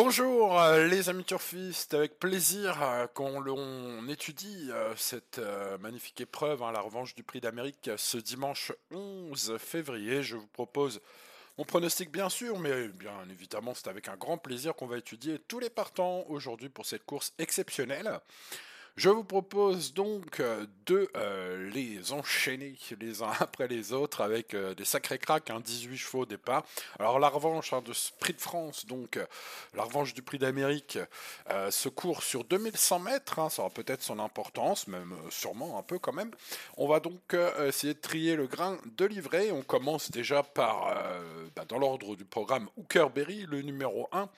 Bonjour euh, les amis turfistes, avec plaisir euh, qu'on étudie euh, cette magnifique épreuve, hein, la revanche du prix d'Amérique, ce dimanche 11 février. Je vous propose mon pronostic bien sûr, mais bien évidemment c'est avec un grand plaisir qu'on va étudier tous les partants aujourd'hui pour cette course exceptionnelle. Je vous propose donc euh, de euh, les enchaîner les uns après les autres avec euh, des sacrés cracks, 18 hein, chevaux au départ. Alors la revanche hein, de prix de France, donc la revanche du prix d'Amérique, se court sur 2100 mètres, hein, ça aura peut-être son importance, même sûrement un peu quand même. On va donc essayer de trier le grain de livret. On commence déjà par, bah, dans l'ordre du programme, Hookerberry, le numéro 1,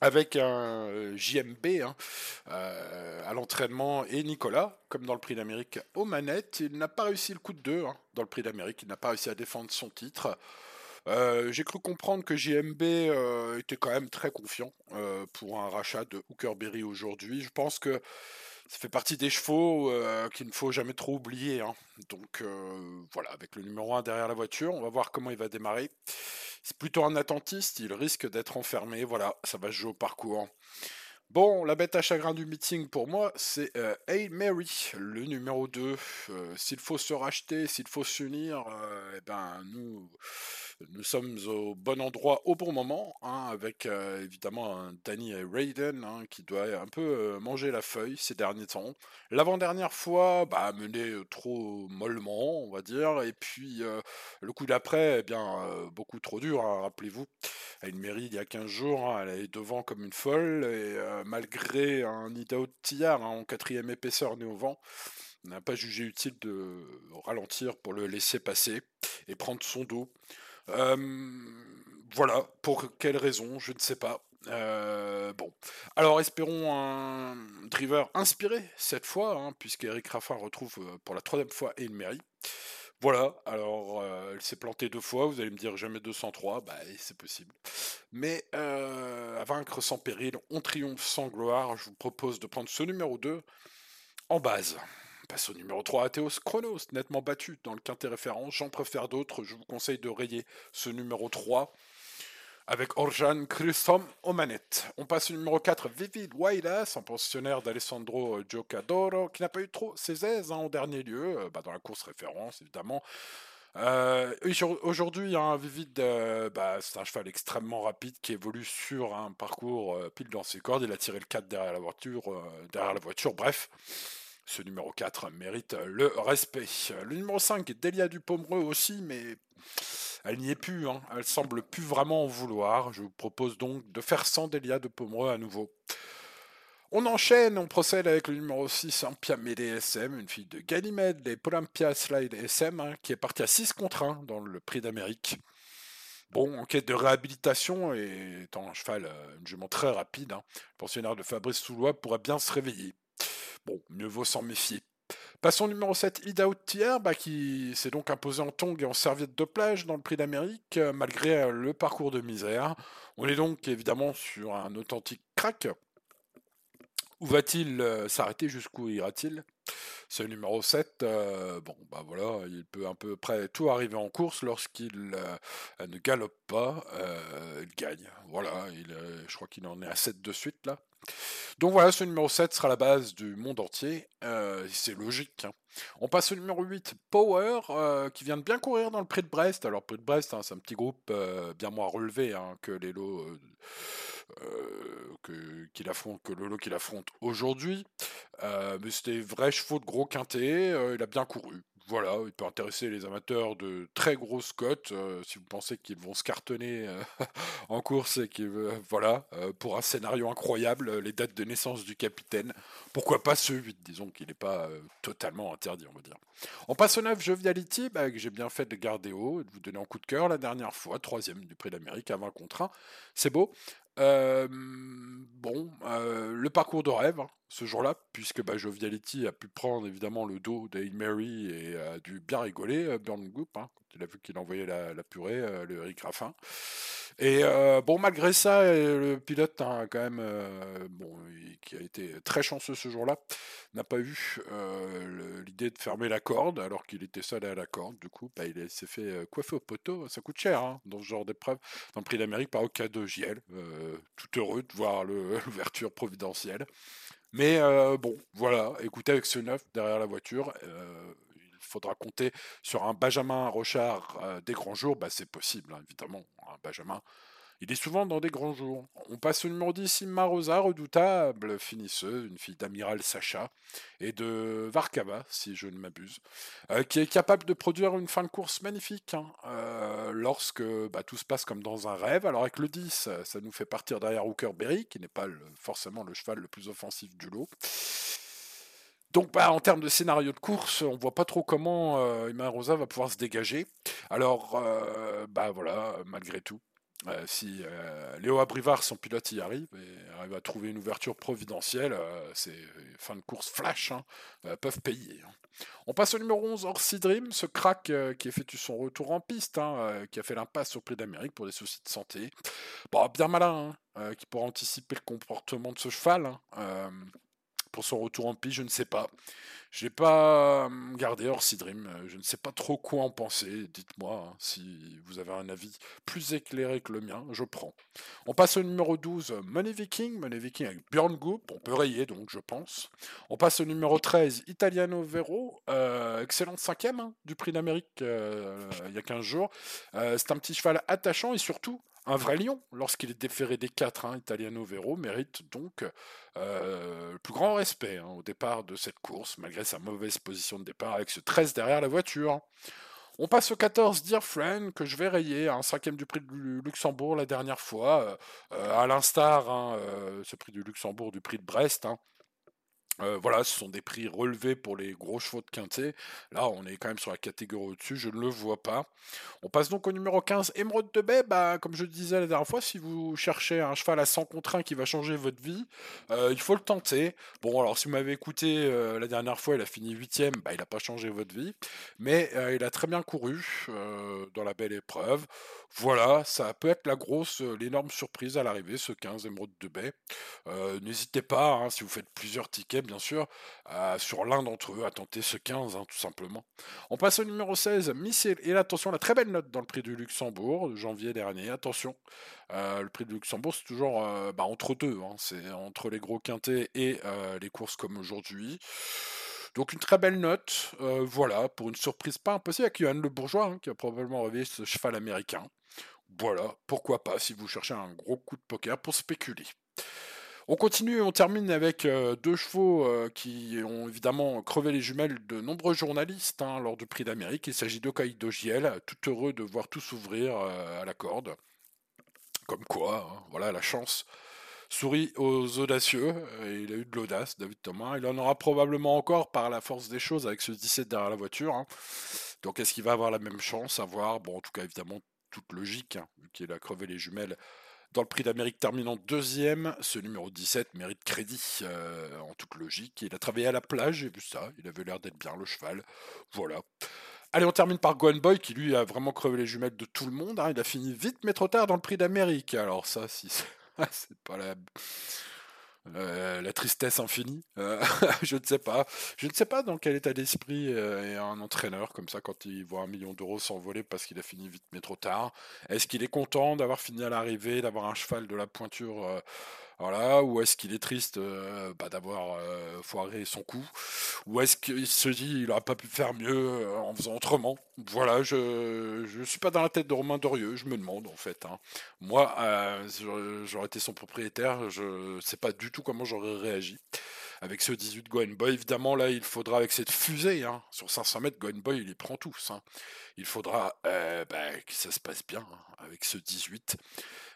avec un euh, JMB hein, euh, à l'entraînement et Nicolas, comme dans le Prix d'Amérique, aux manettes. Il n'a pas réussi le coup de deux hein, dans le Prix d'Amérique, il n'a pas réussi à défendre son titre. Euh, j'ai cru comprendre que JMB était quand même très confiant pour un rachat de Hookerberry aujourd'hui. Je pense que ça fait partie des chevaux qu'il ne faut jamais trop oublier. Hein. Donc voilà, avec le numéro 1 derrière la voiture, on va voir comment il va démarrer. C'est plutôt un attentiste, il risque d'être enfermé. Voilà, ça va se jouer au parcours. Bon, la bête à chagrin du meeting pour moi, c'est euh, Hey Mary, le numéro 2. Euh, s'il faut se racheter, s'il faut s'unir, euh, eh ben, nous, nous sommes au bon endroit au bon moment, hein, avec euh, évidemment un Danny Raiden hein, qui doit un peu euh, manger la feuille ces derniers temps. L'avant-dernière fois, bah, mené trop mollement, on va dire, et puis le coup d'après, eh bien, beaucoup trop dur, hein, rappelez-vous. À une mairie il y a 15 jours, elle est devant comme une folle, et malgré un Idaho de Tillard en quatrième épaisseur né au vent, n'a pas jugé utile de ralentir pour le laisser passer et prendre son dos. Euh, voilà, pour quelle raison, je ne sais pas. Euh, bon, alors espérons un driver inspiré cette fois, hein, puisque Eric Raffin retrouve euh, pour la troisième fois une mairie. Voilà, alors elle s'est plantée deux fois, vous allez me dire jamais 203, bah c'est possible. Mais à vaincre sans péril, on triomphe sans gloire, je vous propose de prendre ce numéro 2 en base passe au numéro 3, Athéos Chronos, nettement battu dans le quintet référence. J'en préfère d'autres, je vous conseille de rayer ce numéro 3 avec Orjan Christom aux manettes. On passe au numéro 4, Vivid Wailas, en pensionnaire d'Alessandro Giocadoro, qui n'a pas eu trop ses aises en hein, dernier lieu, euh, bah, dans la course référence évidemment. Euh, aujourd'hui, un hein, Vivid, euh, bah, c'est un cheval extrêmement rapide qui évolue sur un parcours pile dans ses cordes. Il a tiré le 4 derrière la voiture, derrière la voiture. Bref, ce numéro 4 mérite le respect. Le numéro 5, Delia Dupomereux aussi, mais elle n'y est plus. Hein. Elle semble plus vraiment en vouloir. Je vous propose donc de faire sans Delia Dupomereux à nouveau. On enchaîne, on procède avec le numéro 6, Ampia Mede SM, une fille de Ganymede, les Polympia Slide SM, hein, qui est partie à 6 contre 1 dans le prix d'Amérique. Bon, en quête de réhabilitation, et étant un cheval, euh, une jument très rapide, hein, le pensionnaire de Fabrice Soulois pourrait bien se réveiller. Mieux vaut s'en méfier. Passons au numéro 7, Ida bah, qui s'est donc imposé en tongs et en serviette de plage dans le prix d'Amérique, euh, malgré euh, le parcours de misère. On est donc évidemment sur un authentique crack. Où va-t-il euh, s'arrêter? Jusqu'où ira-t-il? Ce numéro 7, bon, bah voilà, il peut un peu près tout arriver en course lorsqu'il ne galope pas, il gagne. Voilà, il, je crois qu'il en est à 7 de suite là. Donc voilà, ce numéro 7 sera la base du monde entier. Euh, c'est logique. Hein. On passe au numéro 8, Power, euh, qui vient de bien courir dans le prix de Brest. Alors, prix de Brest, hein, c'est un petit groupe euh, bien moins relevé hein, que les que, qu'il affronte, que le lot qu'il affronte aujourd'hui. mais c'était vrai chevaux de gros quintet, il a bien couru. Voilà, il peut intéresser les amateurs de très grosses cotes euh, si vous pensez qu'ils vont se cartonner euh, en course et qu'ils voilà euh, pour un scénario incroyable, les dates de naissance du capitaine. Pourquoi pas ce 8 Disons qu'il n'est pas totalement interdit, on va dire. On passe au 9 Joviality, bah, que j'ai bien fait de garder haut de vous donner un coup de cœur la dernière fois, troisième du Prix d'Amérique à 20 contre 1. C'est beau. Bon, le parcours de rêve, hein, ce jour-là, puisque bah, Joviality a pu prendre évidemment le dos d'Aid Mary et a dû bien rigoler, Burn Goop, hein, quand il a vu qu'il envoyait la, la purée, le Eric Raffin. Et euh, bon, malgré ça, le pilote, hein, quand même, euh, bon, qui a été très chanceux ce jour-là, n'a pas eu euh, l'idée de fermer la corde, alors qu'il était seul à la corde. Du coup, bah, il s'est fait coiffer au poteau. Ça coûte cher hein, dans ce genre d'épreuve. Dans le prix d'Amérique, par cas de JL. tout heureux de voir l'ouverture providentielle. Mais bon, voilà, écoutez, avec ce neuf derrière la voiture, faudra compter sur un Benjamin Rochard euh, des grands jours, bah, c'est possible, hein, évidemment. Un Benjamin, il est souvent dans des grands jours. On passe au numéro 10, Imma Rosa, redoutable finisseuse, une fille d'amiral Sacha et de Varkava, si je ne m'abuse, euh, qui est capable de produire une fin de course magnifique hein, euh, lorsque bah, tout se passe comme dans un rêve. Alors avec le 10, ça nous fait partir derrière Hooker Berry, qui n'est pas forcément le cheval le plus offensif du lot. Donc, bah, en termes de scénario de course, on voit pas trop comment euh, Rosa va pouvoir se dégager. Alors, euh, bah voilà, malgré tout, euh, si euh, Léo Abrivard, son pilote, y arrive et arrive à trouver une ouverture providentielle, c'est fin de course flash, hein, peuvent payer. Hein. On passe au numéro 11, Orsi ce crack qui effectue son retour en piste, hein, qui a fait l'impasse au Prix d'Amérique pour des soucis de santé. Bon, bien malin, qui pourra anticiper le comportement de ce cheval pour son retour en piste, je ne sais pas. Je n'ai pas hum, gardé Orsi Dream, euh, je ne sais pas trop quoi en penser. Dites-moi hein, si vous avez un avis plus éclairé que le mien, je prends. On passe au numéro 12, Money Viking. Money Viking avec Björn Goop, on peut rayer donc, je pense. On passe au numéro 13, Italiano Vero, euh, excellente cinquième hein, du prix d'Amérique euh, il y a 15 jours. c'est un petit cheval attachant et surtout un vrai lion, lorsqu'il est déféré des quatre, hein, Italiano Vero mérite donc euh, grand respect hein, au départ de cette course, malgré sa mauvaise position de départ avec ce 13 derrière la voiture. On passe au 14, Dear Friend, que je vais rayer, un cinquième du prix du Luxembourg la dernière fois, euh, euh, à l'instar, hein, ce prix du Luxembourg du prix de Brest. Euh, voilà, ce sont des prix relevés pour les gros chevaux de quintet. Là, on est quand même sur la catégorie au-dessus, je ne le vois pas. On passe donc au numéro 15, Émeraude de Baie. Bah, comme je disais la dernière fois, si vous cherchez un cheval à 100 contre 1 qui va changer votre vie, euh, il faut le tenter. Bon, alors si vous m'avez écouté euh, la dernière fois, il a fini 8ème, bah, il n'a pas changé votre vie. Mais il a très bien couru dans la belle épreuve. Voilà, ça peut être la grosse, l'énorme surprise à l'arrivée, ce 15 Émeraude de Baie. N'hésitez pas, hein, si vous faites plusieurs tickets, bien sûr, sur l'un d'entre eux, à tenter ce 15, hein, tout simplement. On passe au numéro 16, Missile. Et attention, la très belle note dans le prix du Luxembourg, de janvier dernier. Attention, le prix du Luxembourg, c'est toujours bah, entre deux. Hein, c'est entre les gros quintés et les courses comme aujourd'hui. Donc une très belle note, voilà, pour une surprise pas impossible avec Johan Le Bourgeois, hein, qui a probablement réveillé ce cheval américain. Voilà, pourquoi pas si vous cherchez un gros coup de poker pour spéculer. On continue, on termine avec euh, deux chevaux euh, qui ont évidemment crevé les jumelles de nombreux journalistes hein, lors du Prix d'Amérique. Il s'agit d'Okai Dogiel, tout heureux de voir tout s'ouvrir euh, à la corde. Comme quoi, hein, voilà la chance sourit aux audacieux. il a eu de l'audace, David Thomas. Il en aura probablement encore par la force des choses avec ce 17 derrière la voiture. Hein. Donc est-ce qu'il va avoir la même chance à voir? Bon, en tout cas, évidemment, toute logique, vu qu'il a crevé les jumelles dans le prix d'Amérique terminant deuxième, ce numéro 17 mérite crédit euh, en toute logique. Il a travaillé à la plage, j'ai vu ça. Il avait l'air d'être bien le cheval. Voilà. Allez, on termine par Gohan Boy qui lui a vraiment crevé les jumelles de tout le monde. Hein. Il a fini vite mais trop tard dans le prix d'Amérique. Alors ça, si c'est pas la euh, la tristesse infinie. Euh, je ne sais pas. Je ne sais pas dans quel état d'esprit euh, est un entraîneur comme ça quand il voit un million d'euros s'envoler parce qu'il a fini vite mais trop tard. Est-ce qu'il est content d'avoir fini à l'arrivée, d'avoir un cheval de la pointure voilà, ou est-ce qu'il est triste euh, bah, d'avoir euh, foiré son coup Ou est-ce qu'il se dit il n'aurait pas pu faire mieux euh, en faisant autrement Voilà, je ne suis pas dans la tête de Romain Dorieux, je me demande en fait. Hein. Moi, j'aurais été son propriétaire, je ne sais pas du tout comment j'aurais réagi avec ce 18 Goen Boy. Évidemment, là, il faudra, avec cette fusée, hein, sur 500 mètres, Goen Boy, il les prend tous. Hein. Il faudra bah, que ça se passe bien avec ce 18.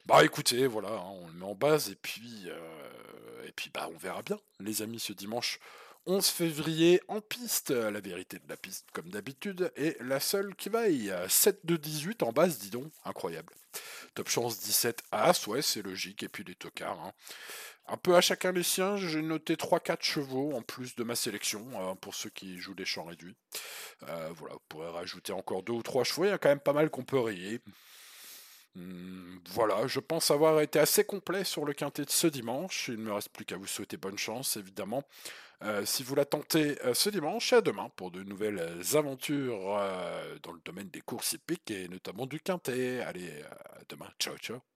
Bah écoutez, voilà, hein, on le met en base et puis, euh, et puis bah on verra bien, les amis, ce dimanche 11 février en piste. La vérité de la piste, comme d'habitude, est la seule qui vaille. 7 de 18 en base, dis donc, incroyable. Top chance 17 As, ouais, c'est logique, et puis les tocards. Hein. Un peu à chacun les siens, j'ai noté 3-4 chevaux en plus de ma sélection, euh, pour ceux qui jouent des champs réduits. Euh, voilà, vous pourrez rajouter encore 2 ou 3 chevaux, il y a quand même pas mal qu'on peut rayer. Hmm, voilà, je pense avoir été assez complet sur le quintet de ce dimanche. Il ne me reste plus qu'à vous souhaiter bonne chance, évidemment. Euh, si vous la tentez euh, ce dimanche, à demain pour de nouvelles aventures dans le domaine des courses hippiques et notamment du quintet. Allez, à demain. Ciao, ciao.